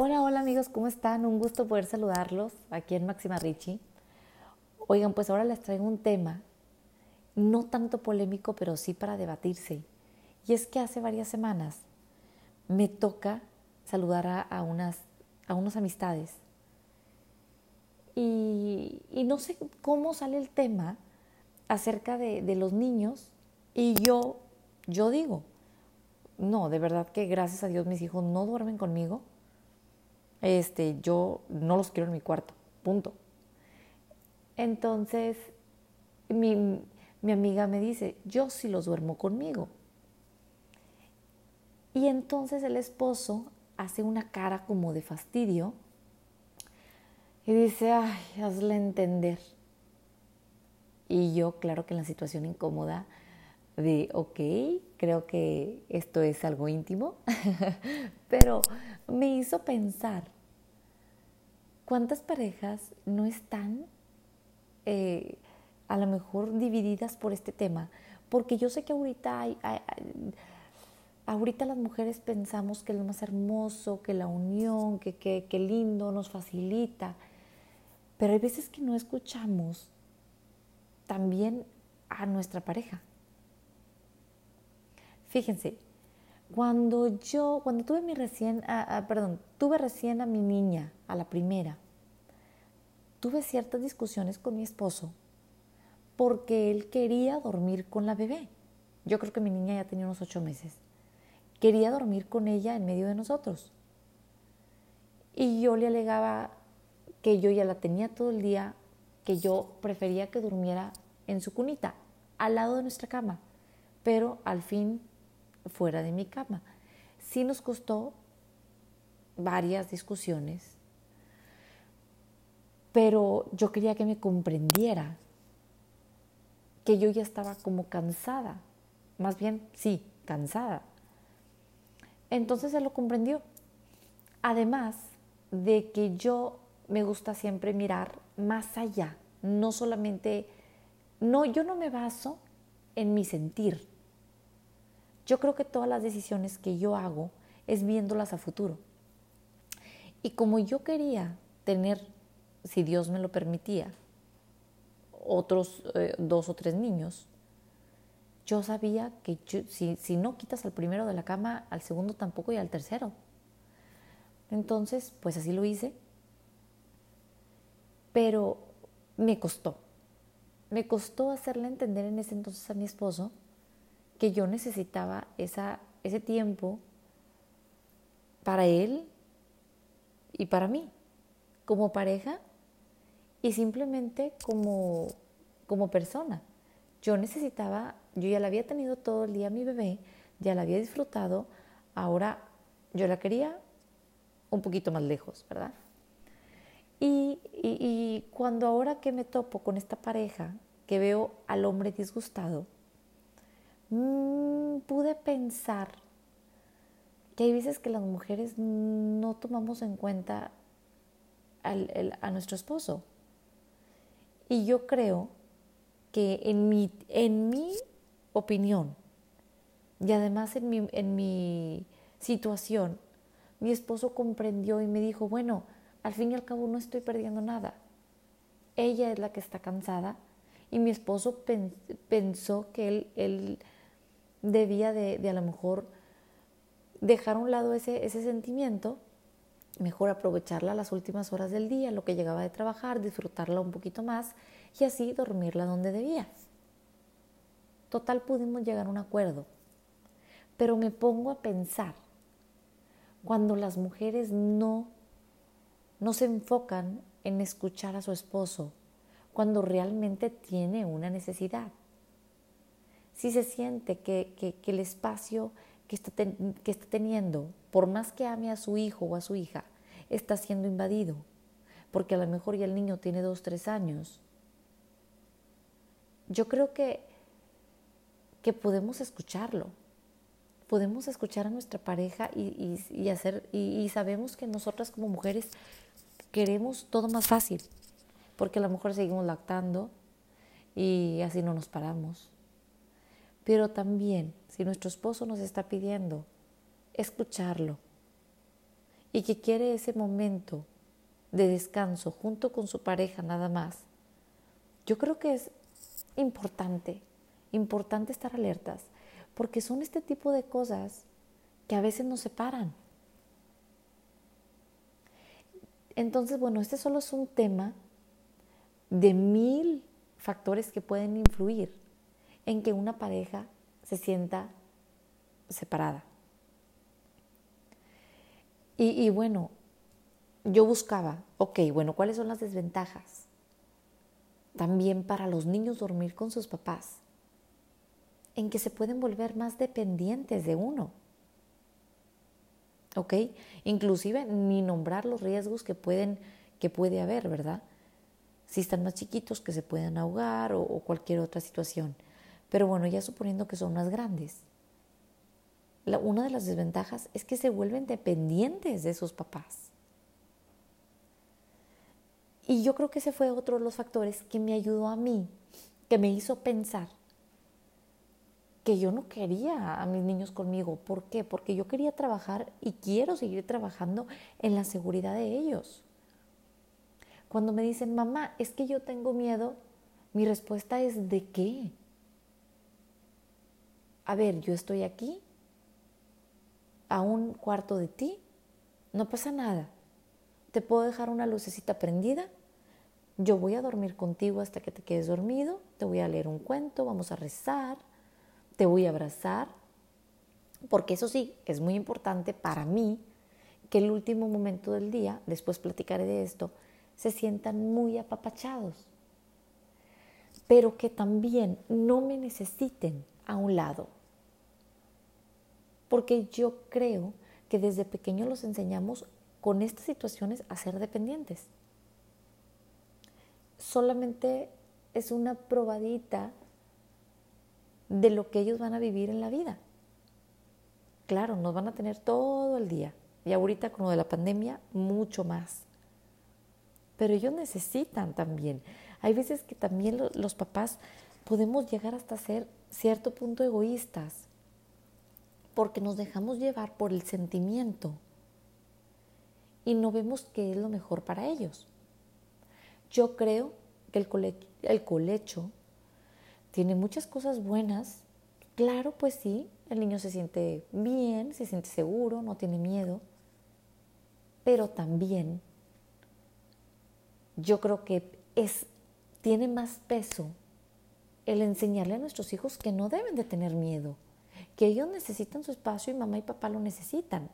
Hola, hola amigos, ¿cómo están? Un gusto poder saludarlos aquí en Máxima Richie. Oigan, pues ahora les traigo un tema, no tanto polémico, pero sí para debatirse. Y es que hace varias semanas me toca saludar a, unas, a amistades. Y, no sé cómo sale el tema acerca de, de los niños y yo, yo digo, no, de verdad que gracias a Dios mis hijos no duermen conmigo este, yo no los quiero en mi cuarto, punto. Entonces, mi, mi amiga me dice, yo sí los duermo conmigo. Y entonces el esposo hace una cara como de fastidio y dice, ay, hazle entender. Y yo, claro que en la situación incómoda de, ok, creo que esto es algo íntimo, pero me hizo pensar cuántas parejas no están eh, a lo mejor divididas por este tema, porque yo sé que ahorita hay, ahorita las mujeres pensamos que es lo más hermoso, que la unión, que, que, que lindo nos facilita, pero hay veces que no escuchamos también a nuestra pareja. Fíjense, cuando yo, cuando tuve mi recién, ah, ah, perdón, tuve recién a mi niña, a la primera, tuve ciertas discusiones con mi esposo porque él quería dormir con la bebé. Yo creo que mi niña ya tenía unos ocho meses. Quería dormir con ella en medio de nosotros. Y yo le alegaba que yo ya la tenía todo el día, que yo prefería que durmiera en su cunita, al lado de nuestra cama. Pero al fin fuera de mi cama. Sí nos costó varias discusiones, pero yo quería que me comprendiera, que yo ya estaba como cansada, más bien, sí, cansada. Entonces él lo comprendió. Además de que yo me gusta siempre mirar más allá, no solamente, no, yo no me baso en mi sentir, yo creo que todas las decisiones que yo hago es viéndolas a futuro. Y como yo quería tener, si Dios me lo permitía, otros eh, dos o tres niños, yo sabía que si, si no quitas al primero de la cama, al segundo tampoco y al tercero. Entonces, pues así lo hice. Pero me costó. Me costó hacerle entender en ese entonces a mi esposo que yo necesitaba esa, ese tiempo para él y para mí, como pareja y simplemente como, como persona. Yo necesitaba, yo ya la había tenido todo el día mi bebé, ya la había disfrutado, ahora yo la quería un poquito más lejos, ¿verdad? Y, y, y, cuando ahora que me topo con esta pareja, que veo al hombre disgustado, Mm, pude pensar que hay veces que las mujeres no tomamos en cuenta a nuestro esposo. Y yo creo que en mi, en mi opinión y además en mi, en mi situación, mi esposo comprendió y me dijo, bueno, al fin y al cabo no estoy perdiendo nada. Ella es la que está cansada y mi esposo pensó que él, él debía de, a lo mejor dejar a un lado ese, ese sentimiento, mejor aprovecharla las últimas horas del día, lo que llegaba de trabajar, disfrutarla un poquito más y así dormirla donde debía. Total pudimos llegar a un acuerdo, pero me pongo a pensar, cuando las mujeres no, no se enfocan en escuchar a su esposo, cuando realmente tiene una necesidad si se siente que, el espacio que está, teniendo, por más que ame a su hijo o a su hija, está siendo invadido, porque a lo mejor ya el niño tiene dos, tres años, yo creo que, que podemos escucharlo, podemos escuchar a nuestra pareja y, hacer, y, sabemos que nosotras como mujeres queremos todo más fácil, porque a lo mejor seguimos lactando y así no nos paramos. Pero también, si nuestro esposo nos está pidiendo, escucharlo y que quiere ese momento de descanso junto con su pareja nada más, yo creo que es importante, importante estar alertas, porque son este tipo de cosas que a veces nos separan. Entonces, bueno, este solo es un tema de mil factores que pueden influir en que una pareja se sienta separada. Y, bueno, yo buscaba, ok, bueno, ¿cuáles son las desventajas? También para los niños dormir con sus papás, en que se pueden volver más dependientes de uno. ¿Ok? Inclusive ni nombrar los riesgos que, pueden, que puede haber, ¿verdad? Si están más chiquitos, que se puedan ahogar o cualquier otra situación. Pero bueno, ya suponiendo que son más grandes una de las desventajas es que se vuelven dependientes de sus papás. Y yo creo que ese fue otro de los factores que me ayudó a mí, que me hizo pensar que yo no quería a mis niños conmigo. ¿Por qué? Porque yo quería trabajar y quiero seguir trabajando en la seguridad de ellos. Cuando me dicen, mamá, es que yo tengo miedo, mi respuesta es, ¿de qué? A ver, yo estoy aquí a un cuarto de ti, no pasa nada. Te puedo dejar una lucecita prendida. Yo voy a dormir contigo hasta que te quedes dormido. Te voy a leer un cuento, vamos a rezar, te voy a abrazar. Porque eso sí, es muy importante para mí que el último momento del día, después platicaré de esto, se sientan muy apapachados. Pero que también no me necesiten a un lado porque yo creo que desde pequeños los enseñamos con estas situaciones a ser dependientes. Solamente es una probadita de lo que ellos van a vivir en la vida. Claro, nos van a tener todo el día y ahorita con lo de la pandemia mucho más. Pero ellos necesitan también. Hay veces que también los papás podemos llegar hasta ser cierto punto egoístas porque nos dejamos llevar por el sentimiento y no vemos qué es lo mejor para ellos. Yo creo que el, el colecho tiene muchas cosas buenas. Claro, pues sí, el niño se siente bien, se siente seguro, no tiene miedo, pero también yo creo que es, tiene más peso el enseñarle a nuestros hijos que no deben de tener miedo que ellos necesitan su espacio y mamá y papá lo necesitan.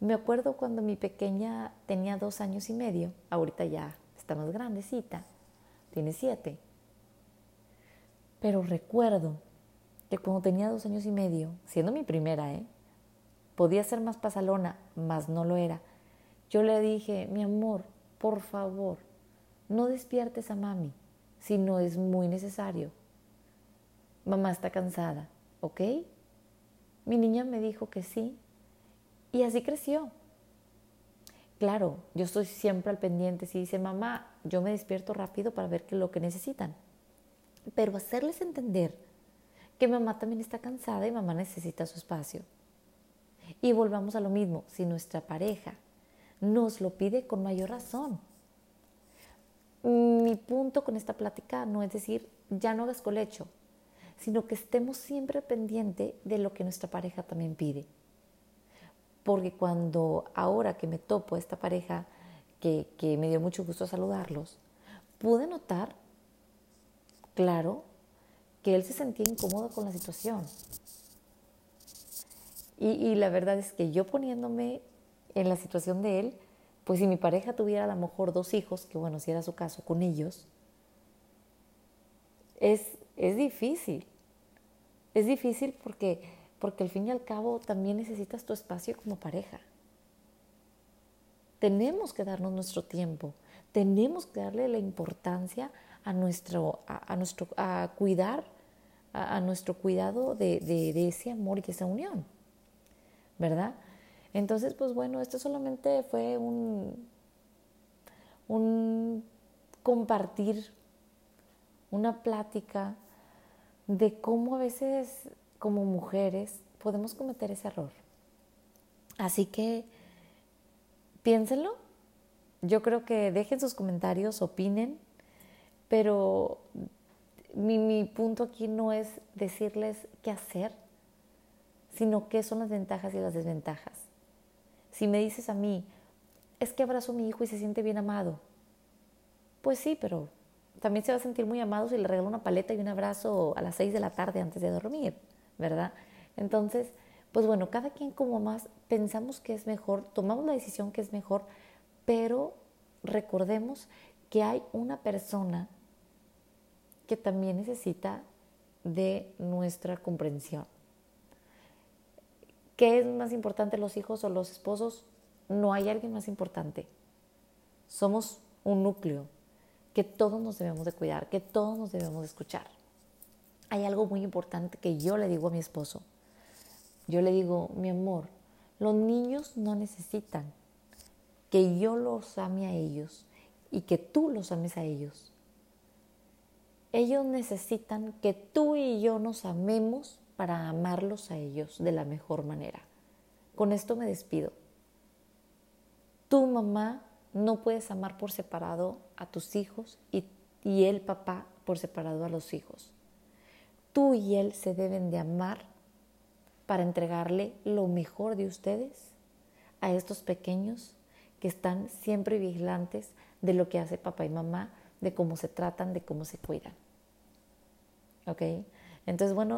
Me acuerdo cuando mi pequeña tenía dos años y medio, ahorita ya está más grandecita, tiene siete. Pero recuerdo que cuando tenía dos años y medio, siendo mi primera, ¿eh? podía ser más pasalona, mas no lo era. Yo le dije, mi amor, por favor, no despiertes a mami si no es muy necesario mamá está cansada, ¿ok? Mi niña me dijo que sí y así creció. Claro, yo estoy siempre al pendiente. Si dice mamá, yo me despierto rápido para ver qué es lo que necesitan. Pero hacerles entender que mamá también está cansada y mamá necesita su espacio. Y volvamos a lo mismo, si nuestra pareja nos lo pide con mayor razón. Mi punto con esta plática no es decir, ya no hagas colecho, sino que estemos siempre pendiente de lo que nuestra pareja también pide. Porque cuando ahora que me topo a esta pareja, que, que me dio mucho gusto saludarlos, pude notar, claro, que él se sentía incómodo con la situación. Y, y, la verdad es que yo poniéndome en la situación de él, pues si mi pareja tuviera a lo mejor dos hijos, que bueno, si era su caso con ellos, es es difícil. Es difícil porque, porque al fin y al cabo también necesitas tu espacio como pareja. Tenemos que darnos nuestro tiempo, tenemos que darle la importancia a nuestro, a, nuestro, a cuidar, a, nuestro cuidado de, de, ese amor y esa unión, ¿verdad? Entonces, pues bueno, esto solamente fue un, un compartir, una plática de cómo a veces como mujeres podemos cometer ese error. Así que piénsenlo. Yo creo que dejen sus comentarios, opinen, pero mi, mi punto aquí no es decirles qué hacer, sino qué son las ventajas y las desventajas. Si me dices a mí, es que abrazo a mi hijo y se siente bien amado, pues sí, pero también se va a sentir muy amado si le regalo una paleta y un abrazo a las seis de la tarde antes de dormir, ¿verdad? Entonces, pues bueno, cada quien como más pensamos que es mejor, tomamos la decisión que es mejor, pero recordemos que hay una persona que también necesita de nuestra comprensión. ¿Qué es más importante, los hijos o los esposos? No hay alguien más importante. Somos un núcleo que todos nos debemos de cuidar, que todos nos debemos de escuchar. Hay algo muy importante que yo le digo a mi esposo. Yo le digo, mi amor, los niños no necesitan que yo los ame a ellos y que tú los ames a ellos. Ellos necesitan que tú y yo nos amemos para amarlos a ellos de la mejor manera. Con esto me despido. Tu mamá no puedes amar por separado a tus hijos y, y el papá por separado a los hijos. Tú y él se deben de amar para entregarle lo mejor de ustedes a estos pequeños que están siempre vigilantes de lo que hace papá y mamá, de cómo se tratan, de cómo se cuidan. ¿Ok? Entonces, bueno,